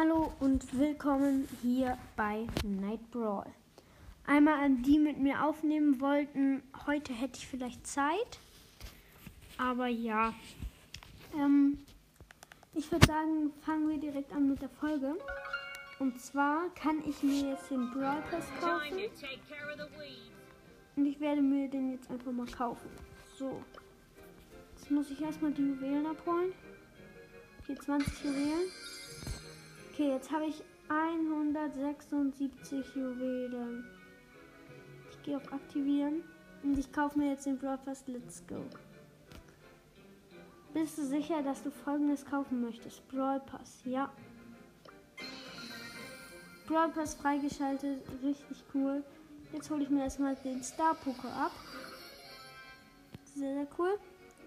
und willkommen hier bei Night Brawl. Einmal an die mit mir aufnehmen wollten, heute hätte ich vielleicht Zeit, aber ja. Ähm, ich würde sagen, fangen wir direkt an mit der Folge. Und zwar kann ich mir jetzt den Brawl Pass kaufen und ich werde mir den jetzt einfach mal kaufen. So, jetzt muss ich erstmal die Juwelen abholen. Okay, 20 Juwelen. Okay, jetzt habe ich 176 Juwelen. Ich gehe auf Aktivieren und ich kaufe mir jetzt den Brawl Pass. Let's go. Bist du sicher, dass du folgendes kaufen möchtest? Brawl Pass, ja. Brawl Pass freigeschaltet, richtig cool. Jetzt hole ich mir erstmal den Star Poker ab. Sehr, sehr cool.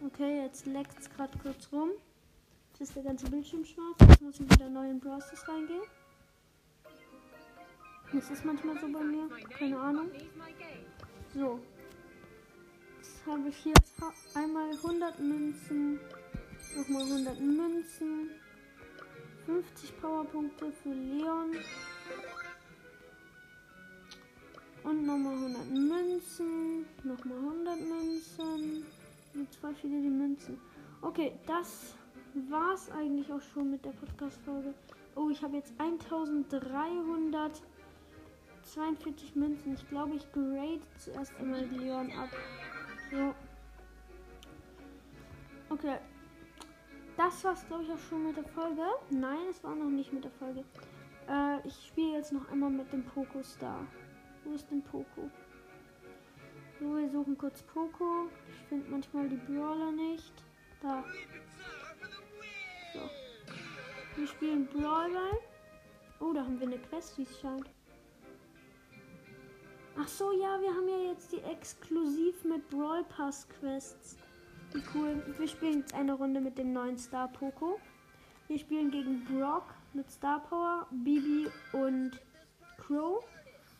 Okay, jetzt leckt es gerade kurz rum. Jetzt ist der ganze Bildschirm schwarz. Jetzt muss ich wieder neu in Browsers reingehen. Das ist manchmal so bei mir. Keine Ahnung. So. Jetzt habe ich hier einmal 100 Münzen. Nochmal 100 Münzen. 50 Powerpunkte für Leon. Und nochmal 100 Münzen. Nochmal 100 Münzen. Jetzt voll viele die Münzen. Okay, das war's eigentlich auch schon mit der Podcast-Folge. Oh, ich habe jetzt 1342 Münzen. Ich glaube, ich grade zuerst einmal Leon ab. So. Okay. Das war's, glaube ich, auch schon mit der Folge. Nein, es war noch nicht mit der Folge. Äh, ich spiele jetzt noch einmal mit dem Poco Star. Wo ist denn Poco? So, wir suchen kurz Poco. Ich finde manchmal die Brawler nicht. Da. Wir spielen Brawl. Oh, da haben wir eine Quest, wie es scheint. Ach so, ja, wir haben ja jetzt die exklusiv mit Brawl Pass Quests. Wie cool. Wir spielen jetzt eine Runde mit dem neuen Star Poco. Wir spielen gegen Brock mit Star Power, Bibi und Crow.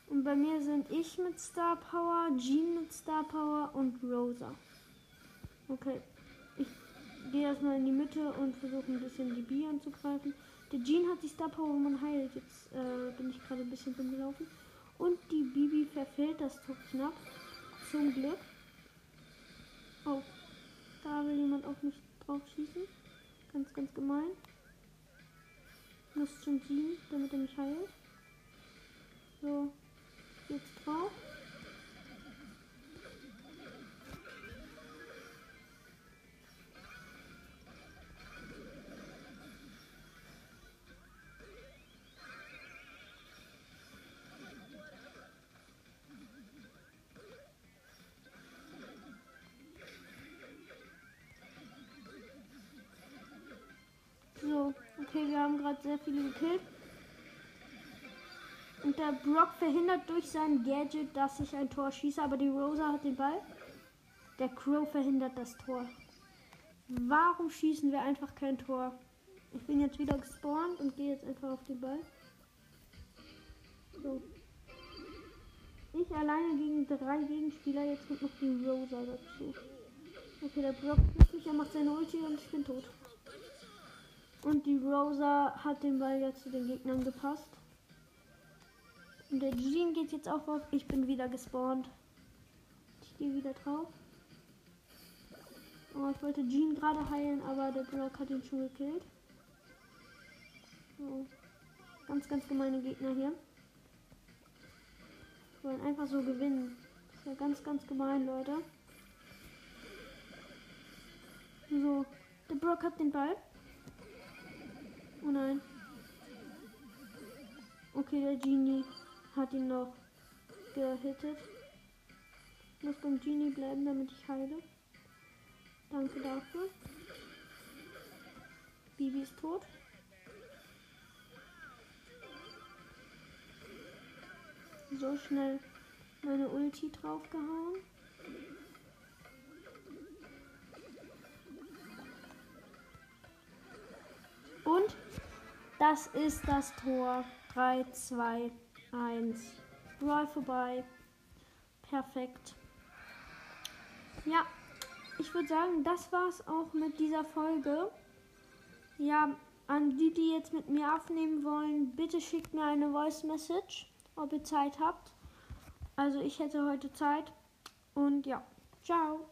Und bei mir sind ich mit Star Power, Jean mit Star Power und Rosa. Okay. Gehe erstmal in die Mitte und versuche ein bisschen die Bi anzugreifen. Der Jean hat die Star Power, man heilt. Jetzt äh, bin ich gerade ein bisschen rumgelaufen. Und die Bibi verfehlt das Tor knapp. Zum Glück. Oh. Da will jemand auf mich drauf schießen. Ganz, ganz gemein. Muss schon ziehen, damit er mich heilt. So. Gerade sehr viele gekillt. Und der Brock verhindert durch sein Gadget, dass ich ein Tor schieße, aber die Rosa hat den Ball. Der Crow verhindert das Tor. Warum schießen wir einfach kein Tor? Ich bin jetzt wieder gespawnt und gehe jetzt einfach auf den Ball. So. Ich alleine gegen drei Gegenspieler, jetzt kommt noch die Rosa dazu. Okay, der Brock mich, er macht seine Ulti und ich bin tot. Und die Rosa hat den Ball jetzt zu den Gegnern gepasst. Und der Jean geht jetzt auch auf. Ich bin wieder gespawnt. Ich gehe wieder drauf. Oh, ich wollte Jean gerade heilen, aber der Brock hat ihn schon gekillt. Oh. Ganz, ganz gemeine Gegner hier. Wollen einfach so gewinnen. Das ist ja ganz, ganz gemein, Leute. So, der Brock hat den Ball. Oh nein. Okay, der Genie hat ihn noch gehittet. Ich muss beim Genie bleiben, damit ich heile. Danke dafür. Bibi ist tot. So schnell meine Ulti draufgehauen. Das ist das Tor. 3, 2, 1. Brawl vorbei. Perfekt. Ja, ich würde sagen, das war's auch mit dieser Folge. Ja, an die, die jetzt mit mir aufnehmen wollen, bitte schickt mir eine Voice Message, ob ihr Zeit habt. Also ich hätte heute Zeit. Und ja, ciao.